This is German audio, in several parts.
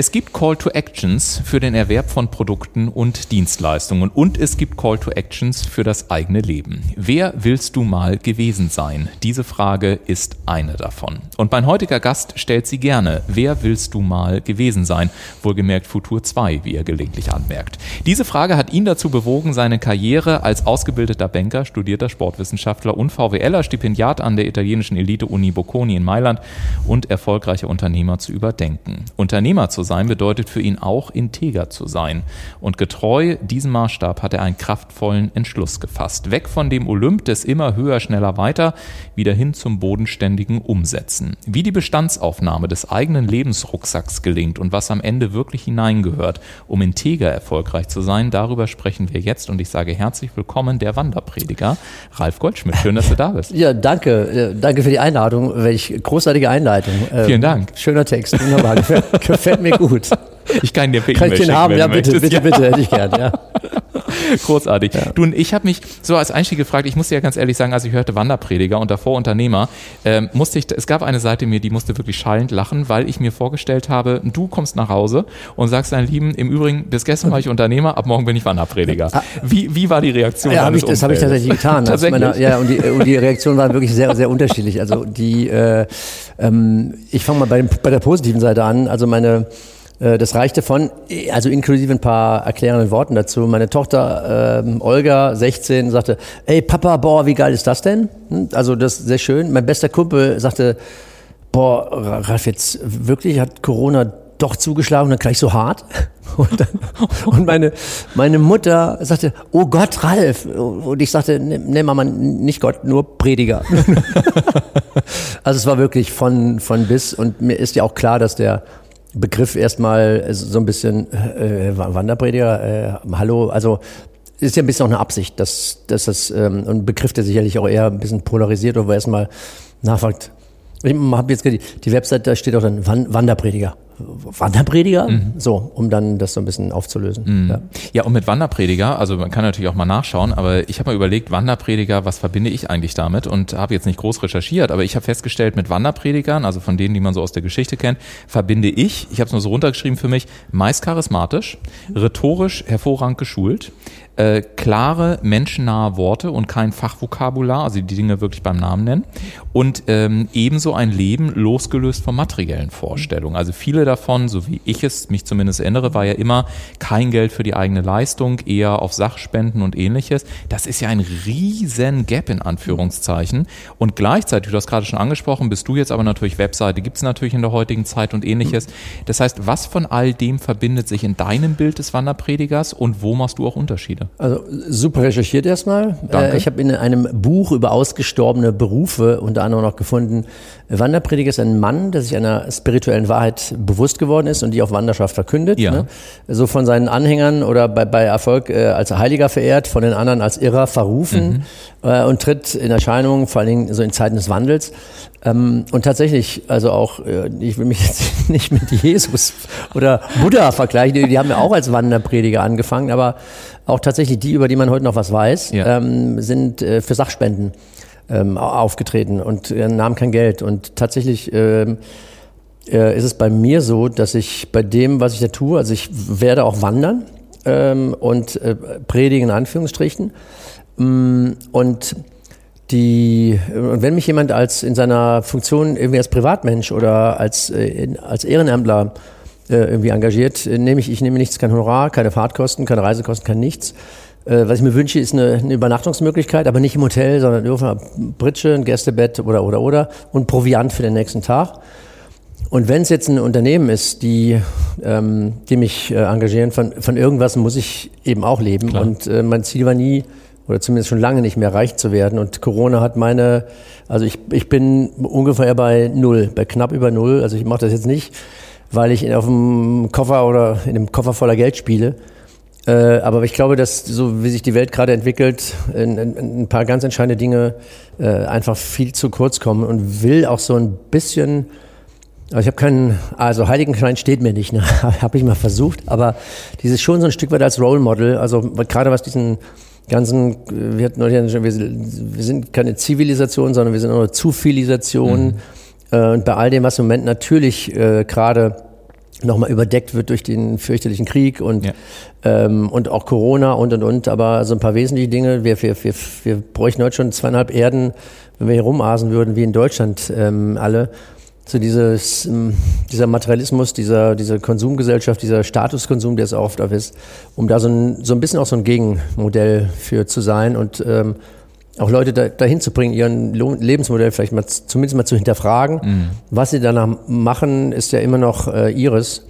Es gibt Call to Actions für den Erwerb von Produkten und Dienstleistungen und es gibt Call to Actions für das eigene Leben. Wer willst du mal gewesen sein? Diese Frage ist eine davon. Und mein heutiger Gast stellt sie gerne. Wer willst du mal gewesen sein? Wohlgemerkt Futur 2, wie er gelegentlich anmerkt. Diese Frage hat ihn dazu bewogen, seine Karriere als ausgebildeter Banker, studierter Sportwissenschaftler und VWLer Stipendiat an der italienischen Elite-Uni Bocconi in Mailand und erfolgreicher Unternehmer zu überdenken. Unternehmer zu sein bedeutet für ihn auch integer zu sein. Und getreu diesem Maßstab hat er einen kraftvollen Entschluss gefasst. Weg von dem Olymp des immer höher, schneller, weiter, wieder hin zum bodenständigen Umsetzen. Wie die Bestandsaufnahme des eigenen Lebensrucksacks gelingt und was am Ende wirklich hineingehört, um integer erfolgreich zu sein, darüber sprechen wir jetzt. Und ich sage herzlich willkommen, der Wanderprediger Ralf Goldschmidt. Schön, dass du da bist. Ja, danke. Danke für die Einladung. Welch großartige Einleitung. Vielen Dank. Schöner Text. Wunderbar. Gefällt, gefällt mir gut. Ich kann dir per Kann ich den haben? Ja, bitte, bitte, ja. bitte, hätte ich gern, ja. Großartig. Ja. Du, und ich habe mich so als Einstieg gefragt, ich musste ja ganz ehrlich sagen, als ich hörte Wanderprediger und davor Unternehmer, ähm, musste ich, es gab eine Seite mir, die musste wirklich schallend lachen, weil ich mir vorgestellt habe, du kommst nach Hause und sagst deinen Lieben, im Übrigen, bis gestern war ich Unternehmer, ab morgen bin ich Wanderprediger. Ah. Wie, wie war die Reaktion? Ja, hab ich, das habe ich tatsächlich getan. tatsächlich? Meiner, ja, und die, und die Reaktionen waren wirklich sehr, sehr unterschiedlich. Also die, äh, ähm, ich fange mal bei, bei der positiven Seite an. Also meine das reichte von, also inklusive ein paar erklärenden Worten dazu. Meine Tochter ähm, Olga, 16, sagte, ey Papa, boah, wie geil ist das denn? Hm, also das ist sehr schön. Mein bester Kumpel sagte, boah, Ralf, jetzt wirklich hat Corona doch zugeschlagen dann gleich so hart. Und, dann, und meine, meine Mutter sagte, oh Gott, Ralf. Und ich sagte, ne, ne Mama, nicht Gott, nur Prediger. also es war wirklich von, von bis. Und mir ist ja auch klar, dass der Begriff erstmal so ein bisschen äh, Wanderprediger, äh, hallo, also ist ja ein bisschen auch eine Absicht, dass, dass das ähm, ein Begriff, der sicherlich auch eher ein bisschen polarisiert, wo erstmal nachfragt. Ich habe jetzt die Website, da steht auch dann Wanderprediger. Wanderprediger, mhm. so, um dann das so ein bisschen aufzulösen. Mhm. Ja. ja, und mit Wanderprediger, also man kann natürlich auch mal nachschauen, aber ich habe mal überlegt, Wanderprediger, was verbinde ich eigentlich damit? Und habe jetzt nicht groß recherchiert, aber ich habe festgestellt, mit Wanderpredigern, also von denen, die man so aus der Geschichte kennt, verbinde ich, ich habe es nur so runtergeschrieben für mich, meist charismatisch, rhetorisch hervorragend geschult, äh, klare, menschennahe Worte und kein Fachvokabular, also die Dinge wirklich beim Namen nennen. Und ähm, ebenso ein Leben losgelöst von materiellen Vorstellungen. Also viele davon, so wie ich es mich zumindest erinnere, war ja immer kein Geld für die eigene Leistung, eher auf Sachspenden und ähnliches. Das ist ja ein riesen Gap in Anführungszeichen. Und gleichzeitig, du hast gerade schon angesprochen, bist du jetzt aber natürlich Webseite, gibt es natürlich in der heutigen Zeit und ähnliches. Das heißt, was von all dem verbindet sich in deinem Bild des Wanderpredigers und wo machst du auch Unterschiede? Also super recherchiert erstmal. Danke. Äh, ich habe in einem Buch über ausgestorbene Berufe unter anderem noch gefunden, Wanderprediger ist ein Mann, der sich einer spirituellen Wahrheit bewusst geworden ist und die auf Wanderschaft verkündet. Ja. Ne? So von seinen Anhängern oder bei, bei Erfolg äh, als Heiliger verehrt, von den anderen als Irrer verrufen mhm. äh, und tritt in Erscheinung, vor allen Dingen so in Zeiten des Wandels. Ähm, und tatsächlich, also auch, äh, ich will mich jetzt nicht mit Jesus oder Buddha vergleichen, die, die haben ja auch als Wanderprediger angefangen, aber auch tatsächlich die, über die man heute noch was weiß, ja. ähm, sind äh, für Sachspenden ähm, aufgetreten und äh, nahmen kein Geld. Und tatsächlich ähm, äh, ist es bei mir so, dass ich bei dem, was ich da tue, also ich werde auch wandern ähm, und äh, predigen in Anführungsstrichen. Ähm, und die, und wenn mich jemand als in seiner Funktion irgendwie als Privatmensch oder als, äh, als Ehrenämtler äh, irgendwie engagiert, nehme ich, ich nehme nichts, kein Honorar, keine Fahrtkosten, keine Reisekosten, kein nichts Äh, was ich mir wünsche, ist eine, eine Übernachtungsmöglichkeit, aber nicht im Hotel, sondern irgendwo eine Britsche, ein Gästebett oder, oder, oder und Proviant für den nächsten Tag. Und wenn es jetzt ein Unternehmen ist, die, ähm, die mich äh, engagieren, von, von irgendwas muss ich eben auch leben. Klar. Und äh, mein Ziel war nie, oder zumindest schon lange nicht mehr reich zu werden. Und Corona hat meine, also ich, ich bin ungefähr bei null, bei knapp über null. Also ich mache das jetzt nicht, weil ich auf dem Koffer oder in einem Koffer voller Geld spiele. Äh, aber ich glaube, dass so wie sich die Welt gerade entwickelt, ein, ein, ein paar ganz entscheidende Dinge äh, einfach viel zu kurz kommen und will auch so ein bisschen also ich habe keinen, also Heiligenschein steht mir nicht, ne? habe ich mal versucht, aber dieses schon so ein Stück weit als Role Model, also gerade was diesen ganzen, wir hatten wir sind keine Zivilisation, sondern wir sind eine Zufilisation mhm. Äh, und bei all dem, was im Moment natürlich äh, gerade nochmal überdeckt wird durch den fürchterlichen Krieg und, ja. ähm, und auch Corona und und und, aber so ein paar wesentliche Dinge, wir, wir, wir, wir bräuchten heute schon zweieinhalb Erden, wenn wir hier rumasen würden, wie in Deutschland ähm, alle so dieses, ähm, dieser Materialismus, dieser, diese Konsumgesellschaft, dieser Statuskonsum, der es oft auf ist, um da so ein, so ein bisschen auch so ein Gegenmodell für zu sein und ähm, auch Leute da, dahin zu bringen, ihren Lebensmodell vielleicht mal zumindest mal zu hinterfragen. Mhm. Was sie danach machen, ist ja immer noch äh, ihres.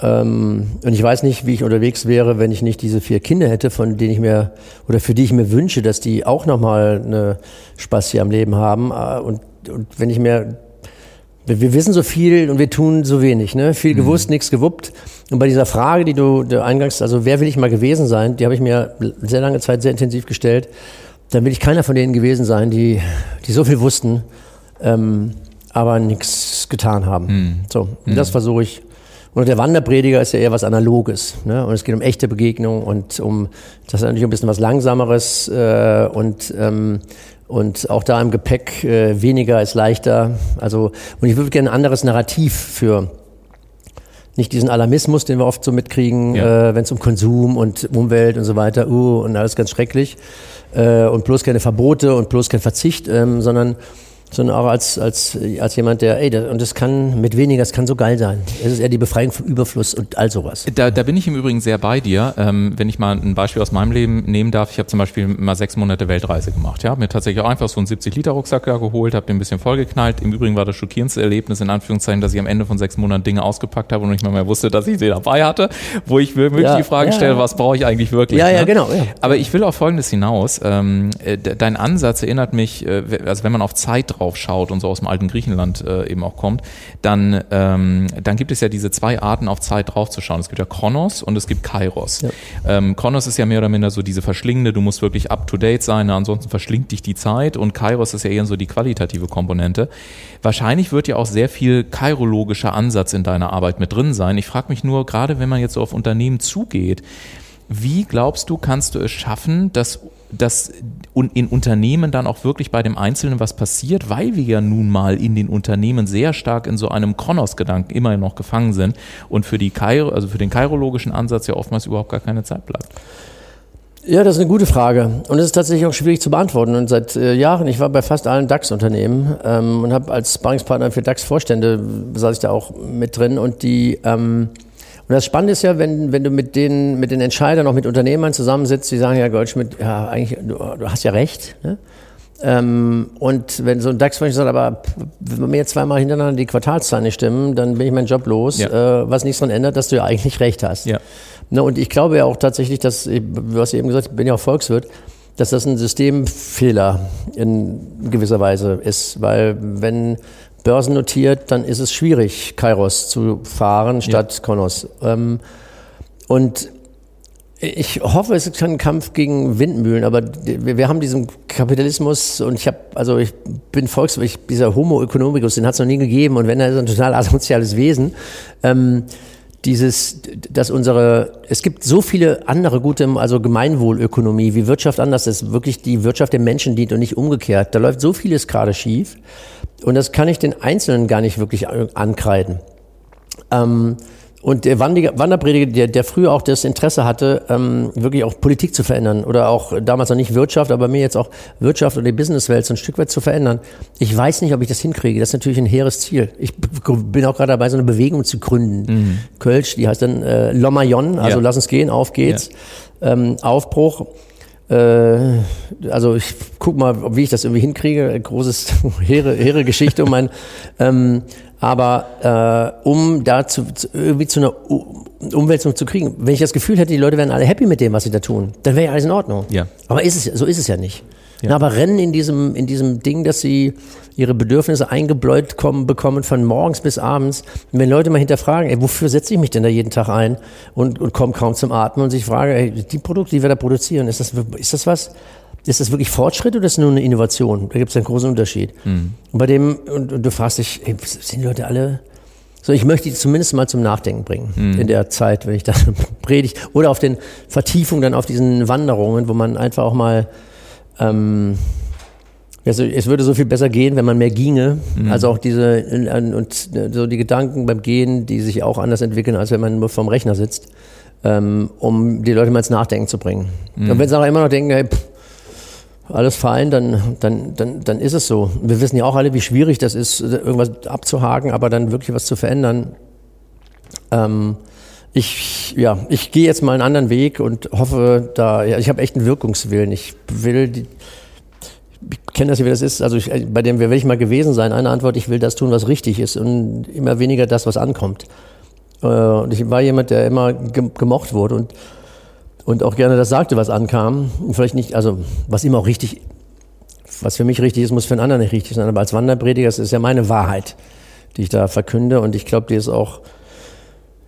Ähm, und ich weiß nicht, wie ich unterwegs wäre, wenn ich nicht diese vier Kinder hätte, von denen ich mir oder für die ich mir wünsche, dass die auch nochmal eine Spaß hier am Leben haben. Äh, und, und wenn ich mir wir, wissen so viel und wir tun so wenig. Ne? Viel mhm. gewusst, nichts gewuppt. Und bei dieser Frage, die du, du eingangs, also wer will ich mal gewesen sein, die habe ich mir sehr lange Zeit sehr intensiv gestellt. Dann will ich keiner von denen gewesen sein, die, die so viel wussten, ähm, aber nichts getan haben. Mhm. So, und mhm. das versuche ich. Und der Wanderprediger ist ja eher was Analoges. Ne? Und es geht um echte Begegnung und um, das ist natürlich ein bisschen was Langsameres äh, und ähm, und auch da im Gepäck äh, weniger ist leichter. Also, und ich würde gerne ein anderes Narrativ für nicht diesen Alarmismus, den wir oft so mitkriegen, ja. äh, wenn es um Konsum und Umwelt und so weiter, uh, und alles ganz schrecklich. Äh, und bloß keine Verbote und bloß kein Verzicht, ähm, sondern sondern auch als, als, als jemand, der, ey, das, und das kann mit weniger, das kann so geil sein. Es ist eher die Befreiung vom Überfluss und all sowas. Da, da bin ich im Übrigen sehr bei dir. Ähm, wenn ich mal ein Beispiel aus meinem Leben nehmen darf, ich habe zum Beispiel mal sechs Monate Weltreise gemacht. Ja, mir tatsächlich auch einfach so einen 70-Liter-Rucksack geholt, habe den ein bisschen vollgeknallt. Im Übrigen war das schockierendste Erlebnis, in Anführungszeichen, dass ich am Ende von sechs Monaten Dinge ausgepackt habe und nicht mal mehr wusste, dass ich sie dabei hatte, wo ich mir wirklich ja, die Frage ja, stelle, ja. was brauche ich eigentlich wirklich? Ja, ne? ja, genau. Aber ich will auf Folgendes hinaus. Ähm, äh, dein Ansatz erinnert mich, äh, also wenn man auf Zeit drauf schaut und so aus dem alten Griechenland äh, eben auch kommt, dann, ähm, dann gibt es ja diese zwei Arten, auf Zeit draufzuschauen. Es gibt ja Kronos und es gibt Kairos. Ja. Ähm, Kronos ist ja mehr oder minder so diese verschlingende, du musst wirklich up-to-date sein, ansonsten verschlingt dich die Zeit und Kairos ist ja eher so die qualitative Komponente. Wahrscheinlich wird ja auch sehr viel kairologischer Ansatz in deiner Arbeit mit drin sein. Ich frage mich nur, gerade wenn man jetzt so auf Unternehmen zugeht, wie glaubst du, kannst du es schaffen, dass dass in Unternehmen dann auch wirklich bei dem Einzelnen was passiert, weil wir ja nun mal in den Unternehmen sehr stark in so einem Kronos-Gedanken immer noch gefangen sind und für die Kairo, also für den kairologischen Ansatz ja oftmals überhaupt gar keine Zeit bleibt. Ja, das ist eine gute Frage. Und es ist tatsächlich auch schwierig zu beantworten. Und seit äh, Jahren, ich war bei fast allen DAX-Unternehmen ähm, und habe als Sparringspartner für DAX-Vorstände, saß ich da auch mit drin. Und die, ähm, und das Spannende ist ja, wenn, wenn du mit den, mit den Entscheidern, auch mit Unternehmern zusammensitzt, die sagen ja, Goldschmidt, ja, eigentlich, du, du hast ja recht. Ne? Ähm, und wenn so ein dax sagt, aber wenn mir jetzt zweimal hintereinander die Quartalszahlen nicht stimmen, dann bin ich meinen Job los, ja. äh, was nichts daran ändert, dass du ja eigentlich recht hast. Ja. Ne, und ich glaube ja auch tatsächlich, dass, du hast eben gesagt, ich bin ja auch Volkswirt, dass das ein Systemfehler in gewisser Weise ist, weil wenn börsennotiert, dann ist es schwierig, Kairos zu fahren statt ja. Konos. Ähm, und ich hoffe, es ist kein Kampf gegen Windmühlen, aber wir, haben diesen Kapitalismus und ich habe, also ich bin Volkswirt, dieser Homo economicus, den hat es noch nie gegeben und wenn er ist ein total asoziales Wesen. Ähm, dieses, dass unsere, es gibt so viele andere gute, also Gemeinwohlökonomie, wie Wirtschaft anders ist, wirklich die Wirtschaft der Menschen dient und nicht umgekehrt. Da läuft so vieles gerade schief. Und das kann ich den Einzelnen gar nicht wirklich ankreiden. Ähm, Und der Wanderprediger, der, der früher auch das Interesse hatte, ähm, wirklich auch Politik zu verändern oder auch damals noch nicht Wirtschaft, aber mir jetzt auch Wirtschaft oder die Businesswelt so ein Stück weit zu verändern. Ich weiß nicht, ob ich das hinkriege. Das ist natürlich ein hehres Ziel. Ich bin auch gerade dabei, so eine Bewegung zu gründen. Mhm. Kölsch, die heißt dann äh, Lomayon, also ja. lass uns gehen, auf geht's. Ja. Ähm, Aufbruch. Äh, also ich guck mal, wie ich das irgendwie hinkriege. Großes, hehre, hehre Geschichte um mein, ähm, aber äh, um da zu, irgendwie zu einer Umwälzung zu kriegen, wenn ich das Gefühl hätte, die Leute wären alle happy mit dem, was sie da tun, dann wäre ja alles in Ordnung. Ja. Aber ist es, so ist es ja nicht. Ja. Na, aber rennen in diesem, in diesem Ding, dass sie ihre Bedürfnisse eingebläut kommen, bekommen von morgens bis abends. Und wenn Leute mal hinterfragen, ey, wofür setze ich mich denn da jeden Tag ein und, und komme kaum zum Atmen und sich fragen, ey, die Produkte, die wir da produzieren, ist das, ist das was, ist das wirklich Fortschritt oder ist das nur eine Innovation? Da gibt es einen großen Unterschied. Mhm. Und bei dem, und, und, du fragst dich, ey, sind die Leute alle. So, ich möchte die zumindest mal zum Nachdenken bringen mhm. in der Zeit, wenn ich da predige. Oder auf den Vertiefungen dann auf diesen Wanderungen, wo man einfach auch mal ähm, also es würde so viel besser gehen, wenn man mehr ginge. Mhm. Also auch diese und so die Gedanken beim Gehen, die sich auch anders entwickeln, als wenn man nur vorm Rechner sitzt, ähm, um die Leute mal ins Nachdenken zu bringen. Mhm. Und wenn sie auch immer noch denken, hey, pff, alles fein, dann, dann, dann, dann ist es so. Wir wissen ja auch alle, wie schwierig das ist, irgendwas abzuhaken, aber dann wirklich was zu verändern. Ähm, ich, ja, ich gehe jetzt mal einen anderen Weg und hoffe, da, ja, ich habe echt einen Wirkungswillen. Ich will, die, ich kenne das wie das ist. Also ich, bei dem will ich mal gewesen sein. Eine Antwort: Ich will das tun, was richtig ist und immer weniger das, was ankommt. Äh, und ich war jemand, der immer gemocht wurde und und auch gerne das sagte, was ankam. Und vielleicht nicht, also was immer auch richtig, was für mich richtig ist, muss für einen anderen nicht richtig sein. Aber als Wanderprediger das ist ja meine Wahrheit, die ich da verkünde. Und ich glaube, die ist auch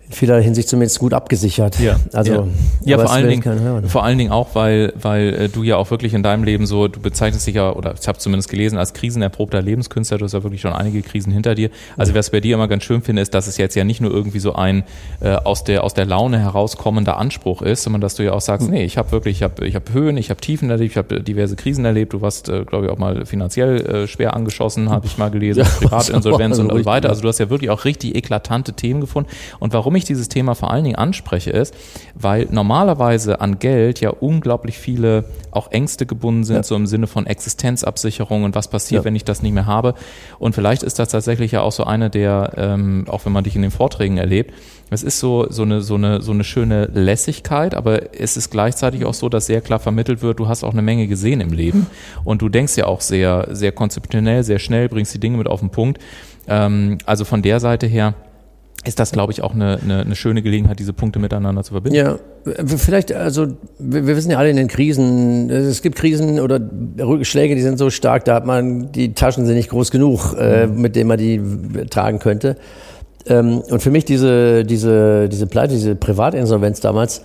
in vieler Hinsicht zumindest gut abgesichert. Ja, also ja, ja vor allen Dingen, vor allen Dingen auch, weil weil äh, du ja auch wirklich in deinem Leben so, du bezeichnest dich ja oder ich habe zumindest gelesen als krisenerprobter Lebenskünstler. Du hast ja wirklich schon einige Krisen hinter dir. Also was bei dir immer ganz schön finde, ist, dass es jetzt ja nicht nur irgendwie so ein äh, aus der aus der Laune herauskommender Anspruch ist, sondern dass du ja auch sagst, nee, ich habe wirklich, ich habe ich habe Höhen, ich habe Tiefen erlebt, ich habe diverse Krisen erlebt. Du warst, äh, glaube ich, auch mal finanziell äh, schwer angeschossen, habe ich mal gelesen, ja, Privatinsolvenz und so weiter. Also du hast ja wirklich auch richtig eklatante Themen gefunden. Und warum ich dieses Thema vor allen Dingen anspreche, ist, weil normalerweise an Geld ja unglaublich viele auch Ängste gebunden sind, ja. so im Sinne von Existenzabsicherung und was passiert, ja. wenn ich das nicht mehr habe. Und vielleicht ist das tatsächlich ja auch so eine der, ähm, auch wenn man dich in den Vorträgen erlebt, es ist so, so, eine, so, eine, so eine schöne Lässigkeit, aber es ist gleichzeitig auch so, dass sehr klar vermittelt wird, du hast auch eine Menge gesehen im Leben und du denkst ja auch sehr, sehr konzeptionell, sehr schnell, bringst die Dinge mit auf den Punkt. Ähm, also von der Seite her, ist das, glaube ich, auch eine, eine, eine, schöne Gelegenheit, diese Punkte miteinander zu verbinden. Ja, vielleicht, also wir, wir, wissen ja alle in den Krisen, es gibt Krisen oder Rückschläge, die sind so stark, da hat man, die Taschen sind nicht groß genug, äh, mhm. mit denen man die tragen könnte. Ähm, und für mich diese, diese, diese Pleite, diese Privatinsolvenz damals,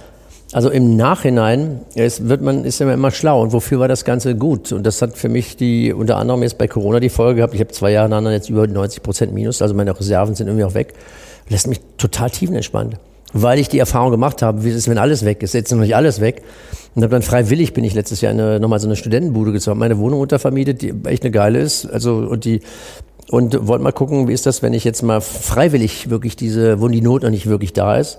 also im Nachhinein ist, wird man, ist ja immer schlau. Und wofür war das Ganze gut? Und das hat für mich die, unter anderem jetzt bei Corona die Folge gehabt. Ich habe zwei Jahre nach jetzt über 90 Prozent Minus, also meine Reserven sind irgendwie auch weg lässt mich total tiefenentspannt. Weil ich die Erfahrung gemacht habe, wie ist es, wenn alles weg ist. Jetzt ist noch nicht alles weg. Und habe dann freiwillig bin ich letztes Jahr eine, nochmal so eine Studentenbude gezogen, meine Wohnung untervermietet, die echt eine geile ist. Also, und die, und wollte mal gucken, wie ist das, wenn ich jetzt mal freiwillig wirklich diese, wo die Not noch nicht wirklich da ist,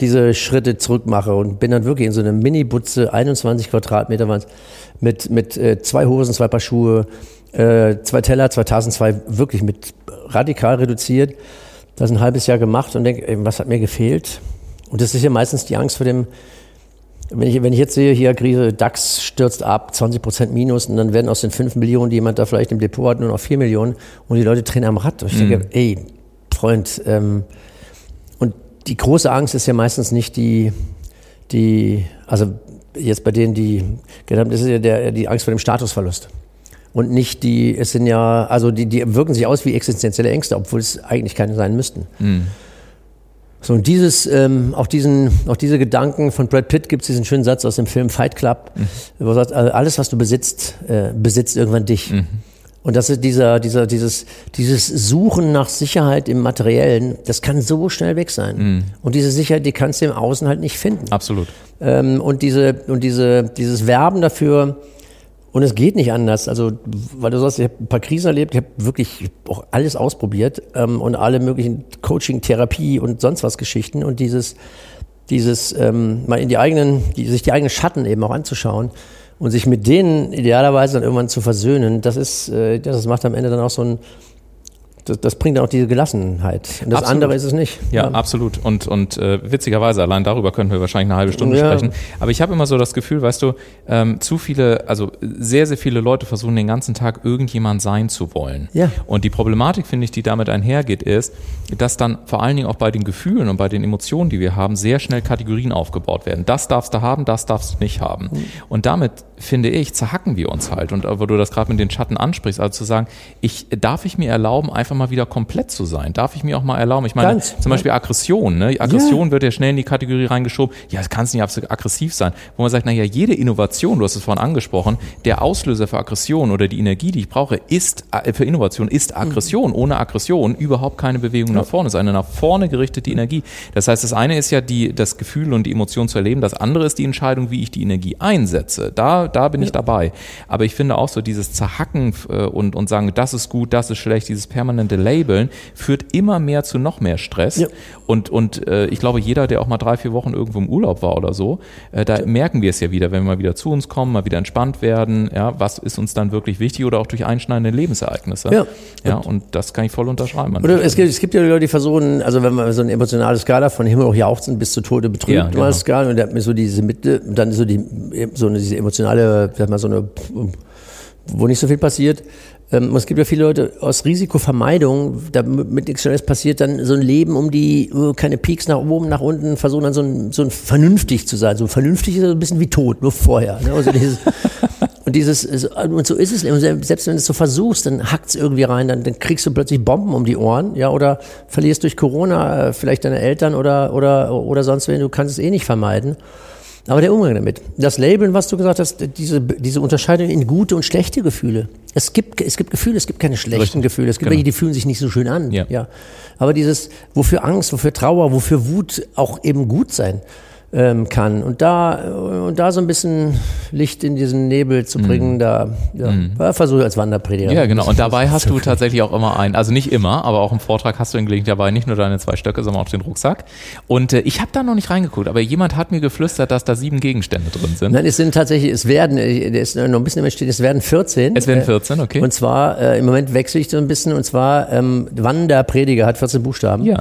diese Schritte zurück mache und bin dann wirklich in so einer Mini-Butze, 21 Quadratmeter waren mit, mit äh, zwei Hosen, zwei Paar Schuhe, äh, zwei Teller, zwei Tassen, zwei wirklich mit radikal reduziert das ein halbes Jahr gemacht und denke, was hat mir gefehlt? Und das ist ja meistens die Angst vor dem, wenn ich, wenn ich jetzt sehe, hier Krise, DAX stürzt ab, 20 Prozent Minus und dann werden aus den 5 Millionen, die jemand da vielleicht im Depot hat, nur noch 4 Millionen und die Leute drehen am Rad. Und ich denke, mhm. ey, Freund, ähm, und die große Angst ist ja meistens nicht die, die, also jetzt bei denen, die, das ist ja der, die Angst vor dem Statusverlust und nicht die, es sind ja, also die, die wirken sich aus wie existenzielle Ängste, obwohl es eigentlich keine sein müssten. Mhm. So, und dieses, ähm, auch diesen, auch diese Gedanken von Brad Pitt gibt es diesen schönen Satz aus dem Film Fight Club, mhm. wo er sagt, alles, was du besitzt, äh, besitzt irgendwann dich. Mhm. Und das ist dieser, dieser, dieses, dieses Suchen nach Sicherheit im Materiellen, das kann so schnell weg sein. Mhm. Und diese Sicherheit, die kannst du im Außen halt nicht finden. Absolut. Ähm, und diese, und diese, dieses Werben dafür, und es geht nicht anders. Also, weil du sagst, ich habe ein paar Krisen erlebt, ich habe wirklich auch alles ausprobiert ähm, und alle möglichen Coaching, Therapie und sonst was Geschichten und dieses, dieses ähm, mal in die eigenen, die, sich die eigenen Schatten eben auch anzuschauen und sich mit denen idealerweise dann irgendwann zu versöhnen, das ist, äh, das macht am Ende dann auch so ein das, das bringt auch diese Gelassenheit. Und das absolut. andere ist es nicht. Ja, ja. absolut. Und, und äh, witzigerweise, allein darüber könnten wir wahrscheinlich eine halbe Stunde ja. sprechen. Aber ich habe immer so das Gefühl, weißt du, ähm, zu viele, also sehr, sehr viele Leute versuchen den ganzen Tag irgendjemand sein zu wollen. Ja. Und die Problematik, finde ich, die damit einhergeht, ist, dass dann vor allen Dingen auch bei den Gefühlen und bei den Emotionen, die wir haben, sehr schnell Kategorien aufgebaut werden. Das darfst du haben, das darfst du nicht haben. Mhm. Und damit, finde ich, zerhacken wir uns halt. Und äh, wo du das gerade mit den Schatten ansprichst, also zu sagen, ich darf ich mir erlauben, einfach einfach mal wieder komplett zu sein? Darf ich mir auch mal erlauben? Ich meine, Ganz, zum Beispiel Aggression. Ne? Aggression ja. wird ja schnell in die Kategorie reingeschoben. Ja, es kann nicht absolut aggressiv sein. Wo man sagt, naja, jede Innovation, du hast es vorhin angesprochen, der Auslöser für Aggression oder die Energie, die ich brauche, ist äh, für Innovation ist Aggression. Mhm. Ohne Aggression überhaupt keine Bewegung ja. nach vorne. Es ist eine nach vorne gerichtete Energie. Das heißt, das eine ist ja die, das Gefühl und die Emotion zu erleben. Das andere ist die Entscheidung, wie ich die Energie einsetze. Da, da bin ja. ich dabei. Aber ich finde auch so dieses Zerhacken äh, und, und sagen, das ist gut, das ist schlecht, dieses permanente permanente Labeln führt immer mehr zu noch mehr Stress. Ja. Und, und äh, ich glaube, jeder, der auch mal drei, vier Wochen irgendwo im Urlaub war oder so, äh, da merken wir es ja wieder, wenn wir mal wieder zu uns kommen, mal wieder entspannt werden, ja, was ist uns dann wirklich wichtig oder auch durch einschneidende Lebensereignisse. Ja, ja und, und das kann ich voll unterschreiben. Oder es gibt, es gibt ja Leute, die versuchen, also wenn man so eine emotionale Skala von Himmel hoch jauchzen bis zu Tode betrübt, ja, genau. Skala, und der hat mir so diese Mitte, dann so die, so eine, diese emotionale, sag mal so eine, wo nicht so viel passiert, ähm, es gibt ja viele Leute aus Risikovermeidung, damit nichts Schnelles passiert, dann so ein Leben um die, uh, keine Peaks nach oben, nach unten, versuchen dann so ein, so ein vernünftig zu sein. So vernünftig ist ein bisschen wie tot, nur vorher. Ne? Also dieses, und dieses, und so ist es, selbst wenn du es so versuchst, dann hackt es irgendwie rein, dann, dann kriegst du plötzlich Bomben um die Ohren, ja, oder verlierst durch Corona äh, vielleicht deine Eltern oder, oder, oder sonst wen, du kannst es eh nicht vermeiden. Aber der Umgang damit. Das Labeln, was du gesagt hast, diese, diese Unterscheidung in gute und schlechte Gefühle. Es gibt, es gibt Gefühle, es gibt keine schlechten Richtig. Gefühle. Es gibt genau. welche, die fühlen sich nicht so schön an. Ja. ja. Aber dieses, wofür Angst, wofür Trauer, wofür Wut auch eben gut sein ähm, kann. Und da, und da so ein bisschen Licht in diesen Nebel zu bringen, mm. da ja, mm. versuche ich als Wanderprediger. Ja, genau. Und dabei hast du tatsächlich auch immer einen, also nicht immer, aber auch im Vortrag hast du in Gelegentlich dabei nicht nur deine zwei Stöcke, sondern auch den Rucksack. Und äh, ich habe da noch nicht reingeguckt, aber jemand hat mir geflüstert, dass da sieben Gegenstände drin sind. Nein, es sind tatsächlich, es werden, äh, der ist noch ein bisschen Entstehen, es werden 14. Es werden 14, okay. Und zwar, äh, im Moment wechsle ich so ein bisschen, und zwar ähm, Wanderprediger hat 14 Buchstaben. Ja.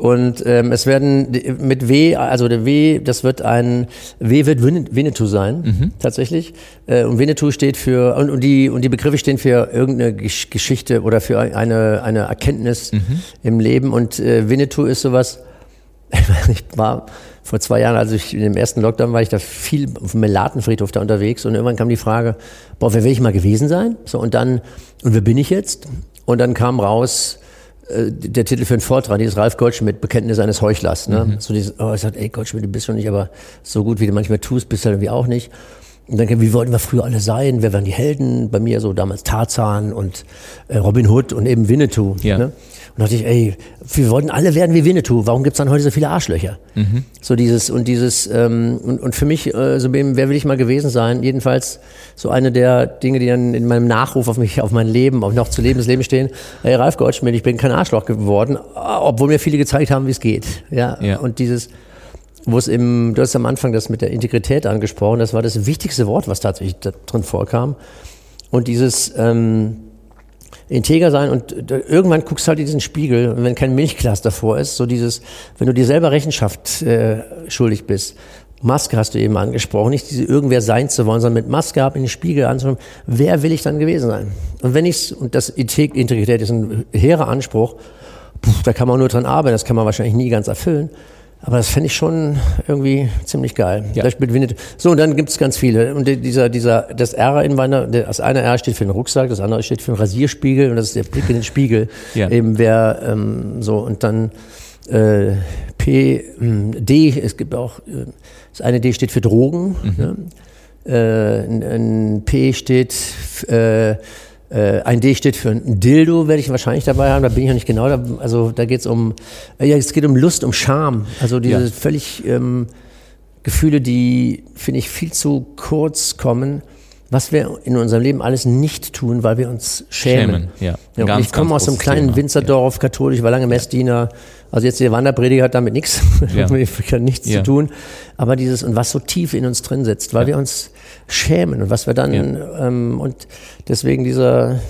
Und ähm, es werden mit W, also der W, das wird ein W wird Winnetou sein, mhm. tatsächlich. Äh, und Winnetou steht für und, und die und die Begriffe stehen für irgendeine Geschichte oder für eine eine Erkenntnis mhm. im Leben. Und äh, Winnetou ist sowas. ich war vor zwei Jahren, also ich in dem ersten Lockdown war ich da viel auf dem Melatenfriedhof da unterwegs und irgendwann kam die Frage, boah, wer will ich mal gewesen sein? So und dann und wer bin ich jetzt? Und dann kam raus äh, der Titel für einen Vortrag, dieses Ralf Goldschmidt, Bekenntnis eines Heuchlers. Ne? Mhm. So dieses, oh, ich sag, ey Goldschmidt, du bist schon nicht, aber so gut, wie du manchmal tust, bist du irgendwie auch nicht. Und dann, wie wollten wir früher alle sein? Wer waren die Helden? Bei mir so damals Tarzan und äh, Robin Hood und eben Winnetou. Ja. Ne? Und dachte ich, ey, wir wollten alle werden wie Winnetou. Warum gibt's dann heute so viele Arschlöcher? Mhm. So dieses und dieses ähm, und, und für mich äh, so wer will ich mal gewesen sein? Jedenfalls so eine der Dinge, die dann in meinem Nachruf auf mich, auf mein Leben, auf noch zu lebendes Leben stehen. Hey, Ralf Goldschmidt, ich bin kein Arschloch geworden, obwohl mir viele gezeigt haben, wie es geht. Ja. ja. Und dieses wo es im, du hast am Anfang das mit der Integrität angesprochen, das war das wichtigste Wort, was tatsächlich da drin vorkam. Und dieses ähm, integer sein und irgendwann guckst du halt in diesen Spiegel wenn kein Milchglas davor ist, so dieses, wenn du dir selber Rechenschaft äh, schuldig bist. Maske hast du eben angesprochen, nicht diese irgendwer sein zu wollen, sondern mit Maske ab in den Spiegel anzuschauen, wer will ich dann gewesen sein? Und wenn ich's, und das Integrität ist ein hehrer Anspruch, pff, da kann man nur dran arbeiten, das kann man wahrscheinlich nie ganz erfüllen. Aber das fände ich schon irgendwie ziemlich geil. Ja. So, und dann gibt's ganz viele. Und dieser, dieser, das R in meiner, das eine R steht für den Rucksack, das andere steht für den Rasierspiegel und das ist der Blick in den Spiegel. Ja. Eben wer ähm, so und dann äh, P, hm, D, es gibt auch, äh, das eine D steht für Drogen. Mhm. Ne? Äh, ein, ein P steht äh, äh, ein D steht für ein Dildo, werde ich wahrscheinlich dabei haben, da bin ich noch nicht genau. Da, also da geht es um, äh, ja, es geht um Lust, um Scham. Also diese ja. völlig ähm, Gefühle, die, finde ich, viel zu kurz kommen. Was wir in unserem Leben alles nicht tun, weil wir uns schämen. Schämen, ja. Ja, Ganz, ich komme aus einem kleinen Thema. Winzerdorf, katholisch, war lange Messdiener. Also jetzt der Wanderprediger hat damit nichts, Ja. nichts Ja. zu tun. Aber dieses, und was so tief in uns drin sitzt, weil wir uns schämen und was wir dann, ähm, und deswegen dieser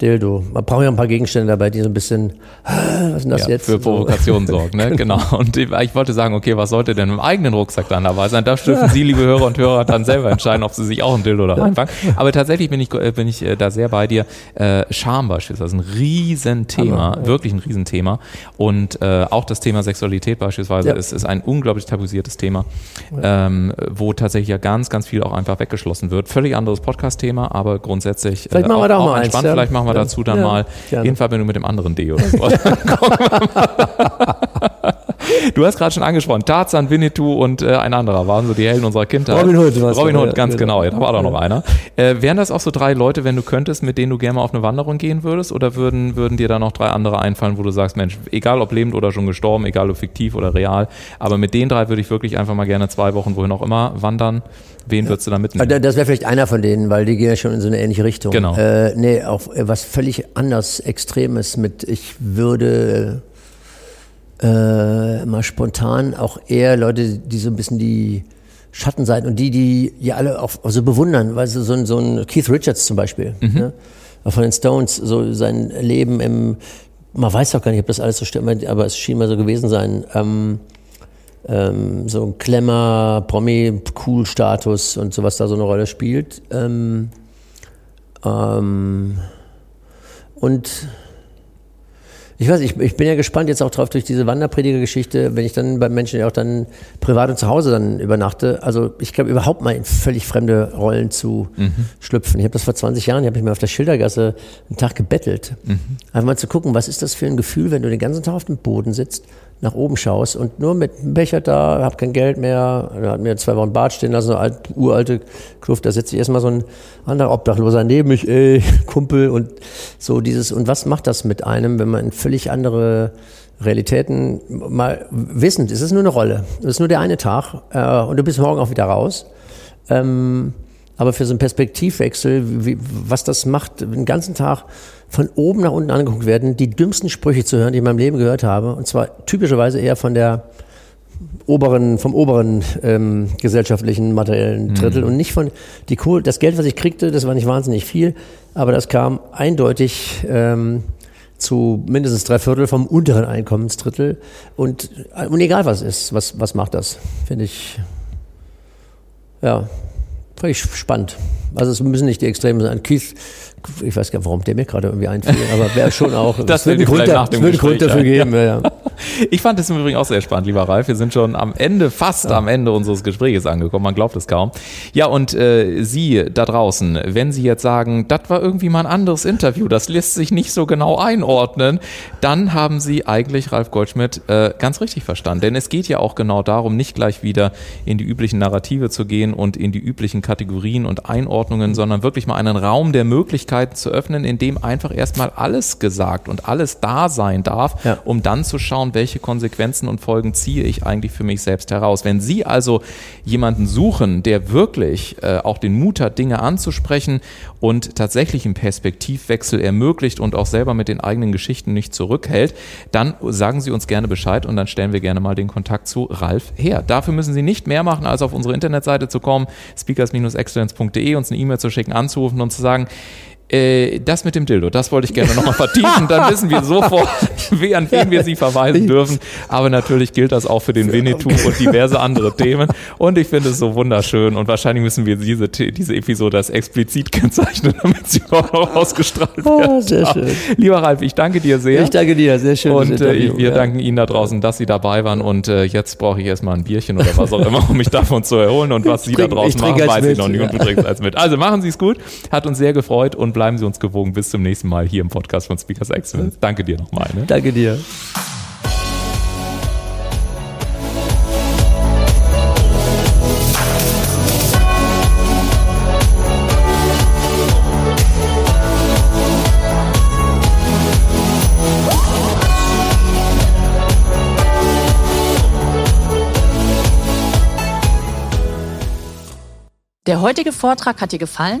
Dildo. Man braucht ja ein paar Gegenstände dabei, die so ein bisschen, was ist das ja, jetzt? für So. Provokation sorgen, ne? genau. Und ich wollte sagen, okay, was sollte denn im eigenen Rucksack dann dabei sein? Das dürfen Sie, liebe Hörer und Hörer, dann selber entscheiden, ob Sie sich auch ein Dildo da reinpacken. Aber tatsächlich bin ich, äh, bin ich äh, da sehr bei dir. Äh, Scham beispielsweise, ein Riesenthema, wirklich ein Riesenthema. Und auch das Thema Sexualität beispielsweise Ja. ist, ist ein unglaublich tabuisiertes Thema, ähm, wo tatsächlich ja ganz, ganz viel auch einfach weggeschlossen wird. Völlig anderes Podcast-Thema, aber grundsätzlich Vielleicht machen wir da auch mal eins, ja. Vielleicht machen wir Ja. dazu dann Ja, mal gerne. in Verbindung mit dem anderen D oder so. Du hast gerade schon angesprochen, Tarzan, Winnetou und äh, ein anderer waren so die Helden unserer Kindheit. Robin Hood war's Robin Hood, ja, ganz genau. genau. Ja, da war doch noch einer. Äh, wären das auch so drei Leute, wenn du könntest, mit denen du gerne mal auf eine Wanderung gehen würdest? Oder würden, würden dir da noch drei andere einfallen, wo du sagst, Mensch, egal ob lebend oder schon gestorben, egal ob fiktiv oder real, aber mit den drei würde ich wirklich einfach mal gerne zwei Wochen, wohin auch immer, wandern. Wen würdest du da mitnehmen? da- Das wäre vielleicht einer von denen, weil die gehen ja schon in so eine ähnliche Richtung. Genau. Äh, nee, auch äh, was völlig anders Extremes mit, ich würde äh, mal spontan auch eher Leute, die so ein bisschen die Schattenseiten und die, die ja alle auch, so bewundern, weil so, so, ein, so ein Keith Richards zum Beispiel, ne? Auch von den Stones, so sein Leben im, man weiß auch gar nicht, ob das alles so stimmt, aber es schien mal so gewesen sein. Ähm, ähm, so ein Klemmer, Promi, Cool-Status und sowas da so eine Rolle spielt. Ähm, ähm, und ich weiß, ich, ich bin ja gespannt jetzt auch drauf durch diese Wanderprediger-Geschichte, wenn ich dann bei Menschen ja auch dann privat und zu Hause dann übernachte. Also ich glaube überhaupt mal in völlig fremde Rollen zu schlüpfen. Ich habe das vor 20 Jahren, ich habe mich mal auf der Schildergasse einen Tag gebettelt. Einfach mal zu gucken, was ist das für ein Gefühl, wenn du den ganzen Tag auf dem Boden sitzt, nach oben schaust und nur mit einem Becher da, hab kein Geld mehr, da hat mir zwei Wochen Bad stehen lassen, eine alt, uralte Kluft, da sitzt sich erstmal so ein anderer Obdachloser neben mich, ey, Kumpel und so dieses, und was macht das mit einem, wenn man in völlig andere Realitäten mal wissend, es ist nur eine Rolle, es ist nur der eine Tag äh, und du bist morgen auch wieder raus. Ähm, aber für so einen Perspektivwechsel, wie, was das macht, den ganzen Tag von oben nach unten angeguckt werden, die dümmsten Sprüche zu hören, die ich in meinem Leben gehört habe, und zwar typischerweise eher von der oberen, vom oberen ähm, gesellschaftlichen materiellen Drittel und nicht von die Kohle, das Geld, was ich kriegte, das war nicht wahnsinnig viel, aber das kam eindeutig ähm, zu mindestens drei Viertel vom unteren Einkommensdrittel. Und, und egal was ist, was, was macht das, finde ich, ja, völlig spannend. Also es müssen nicht die Extremen sein. Keith, ich weiß gar nicht, warum der mir gerade irgendwie einfiel, aber wäre schon auch. Das es wird fällt einen Grund, da- Grund dafür geben. Ja. Ja. Ich fand es im Übrigen auch sehr spannend, lieber Ralf. Wir sind schon am Ende, fast am Ende unseres Gesprächs angekommen. Man glaubt es kaum. Ja, und äh, Sie da draußen, wenn Sie jetzt sagen, das war irgendwie mal ein anderes Interview, das lässt sich nicht so genau einordnen, dann haben Sie eigentlich Ralf Goldschmidt äh, ganz richtig verstanden. Denn es geht ja auch genau darum, nicht gleich wieder in die üblichen Narrative zu gehen und in die üblichen Kategorien und Einordnungen, sondern wirklich mal einen Raum der Möglichkeiten zu öffnen, in dem einfach erstmal alles gesagt und alles da sein darf, Ja. um dann zu schauen, welche Konsequenzen und Folgen ziehe ich eigentlich für mich selbst heraus. Wenn Sie also jemanden suchen, der wirklich äh, auch den Mut hat, Dinge anzusprechen und tatsächlich einen Perspektivwechsel ermöglicht und auch selber mit den eigenen Geschichten nicht zurückhält, dann sagen Sie uns gerne Bescheid und dann stellen wir gerne mal den Kontakt zu Ralf her. Dafür müssen Sie nicht mehr machen, als auf unsere Internetseite zu kommen, speakers-excellence.de, uns eine E-Mail zu schicken, anzurufen und zu sagen, äh, das mit dem Dildo, das wollte ich gerne nochmal vertiefen. Dann wissen wir sofort, an wen wir Sie verweisen dürfen. Aber natürlich gilt das auch für den Winnetou und diverse andere Themen. Und ich finde es so wunderschön. Und wahrscheinlich müssen wir diese, diese Episode als explizit kennzeichnen, damit sie überhaupt noch ausgestrahlt wird. Ah, sehr schön. Lieber Ralf, ich danke dir sehr. Ich danke dir, sehr schön. Und äh, wir danken Ihnen da draußen, dass Sie dabei waren. Und äh, jetzt brauche ich erstmal ein Bierchen oder was auch immer, um mich davon zu erholen. Und was Sie da trink- draußen ich trinke machen, weiß ich mit, noch nicht. Und ja. du trinkst als mit. Also machen Sie es gut. Hat uns sehr gefreut und bleiben Sie uns gewogen. Bis zum nächsten Mal hier im Podcast von Speakers Excellence. Danke dir nochmal. Ne? Danke dir. Der heutige Vortrag hat dir gefallen?